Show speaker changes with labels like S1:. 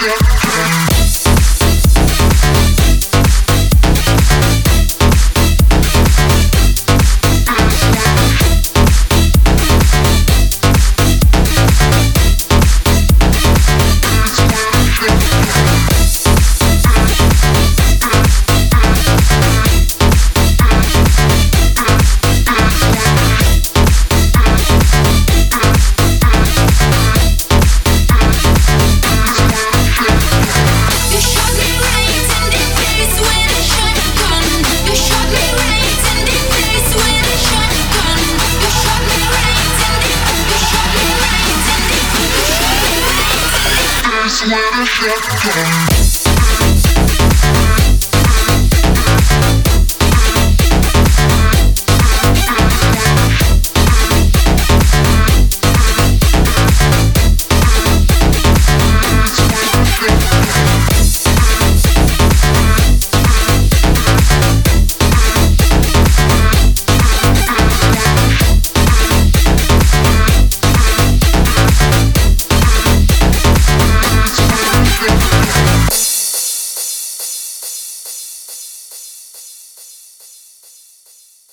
S1: yeah. just wanna have fun.